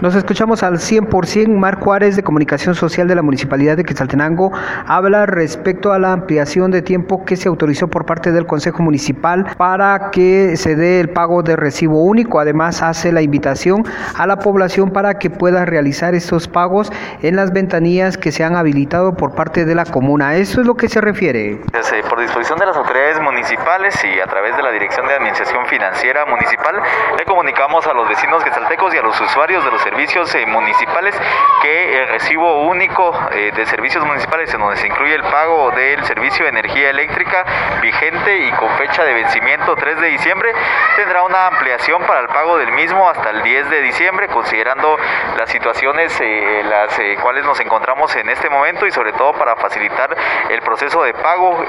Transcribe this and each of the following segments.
Nos escuchamos al 100%. Marc Juárez de Comunicación Social de la Municipalidad de Quetzaltenango habla respecto a la ampliación de tiempo que se autorizó por parte del Consejo Municipal para que se dé el pago de recibo único. Además, hace la invitación a la población para que pueda realizar estos pagos en las ventanillas que se han habilitado por parte de la comuna. Eso es lo que se refiere. Por disposición de las autoridades municipales y a través de la Dirección de Administración Financiera Municipal, le comunicamos a los vecinos quetzaltecos y a los usuarios de los servicios eh, municipales que el recibo único eh, de servicios municipales en donde se incluye el pago del servicio de energía eléctrica vigente y con fecha de vencimiento 3 de diciembre. Tendrá una ampliación para el pago del mismo hasta el 10 de diciembre considerando las situaciones eh, las cuales nos encontramos en este momento y sobre todo para facilitar el proceso de pago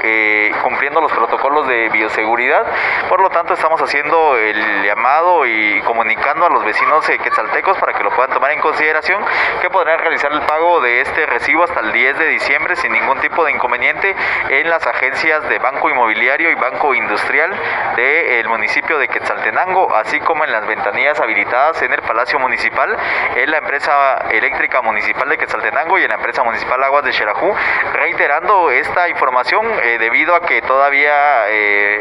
cumpliendo los protocolos de bioseguridad. Por lo tanto estamos haciendo el llamado y comunicando a los vecinos quetzaltecos para que lo puedan tomar en consideración que podrán realizar el pago de este recibo hasta el 10 de diciembre sin ningún tipo de inconveniente en las agencias de Banco Inmobiliario y Banco Industrial del municipio de Quetzaltenango, así como en las ventanillas habilitadas en el Palacio Municipal, en la empresa eléctrica municipal de Quetzaltenango y en la empresa municipal Aguas de Xerajú, reiterando esta información eh, debido a que todavía eh,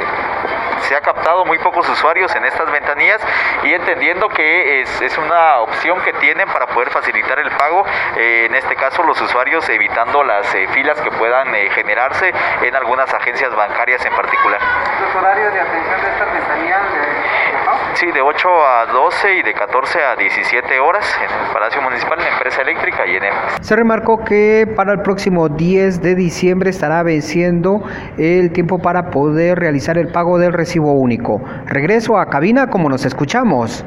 se ha captado muy pocos usuarios en estas ventanillas y entendiendo que es una opción que tienen para poder facilitar el pago, eh, en este caso los usuarios evitando las eh, filas que puedan eh, generarse en algunas agencias bancarias en particular. ¿Los horarios de atención de estas ventanillas? Sí, de 8 a 12 y de 14 a 17 horas en el Palacio Municipal, en la empresa eléctrica y en EMS. Se remarcó que para el próximo 10 de diciembre estará venciendo el tiempo para poder realizar el pago del recibo único. Regreso a cabina como nos escuchamos.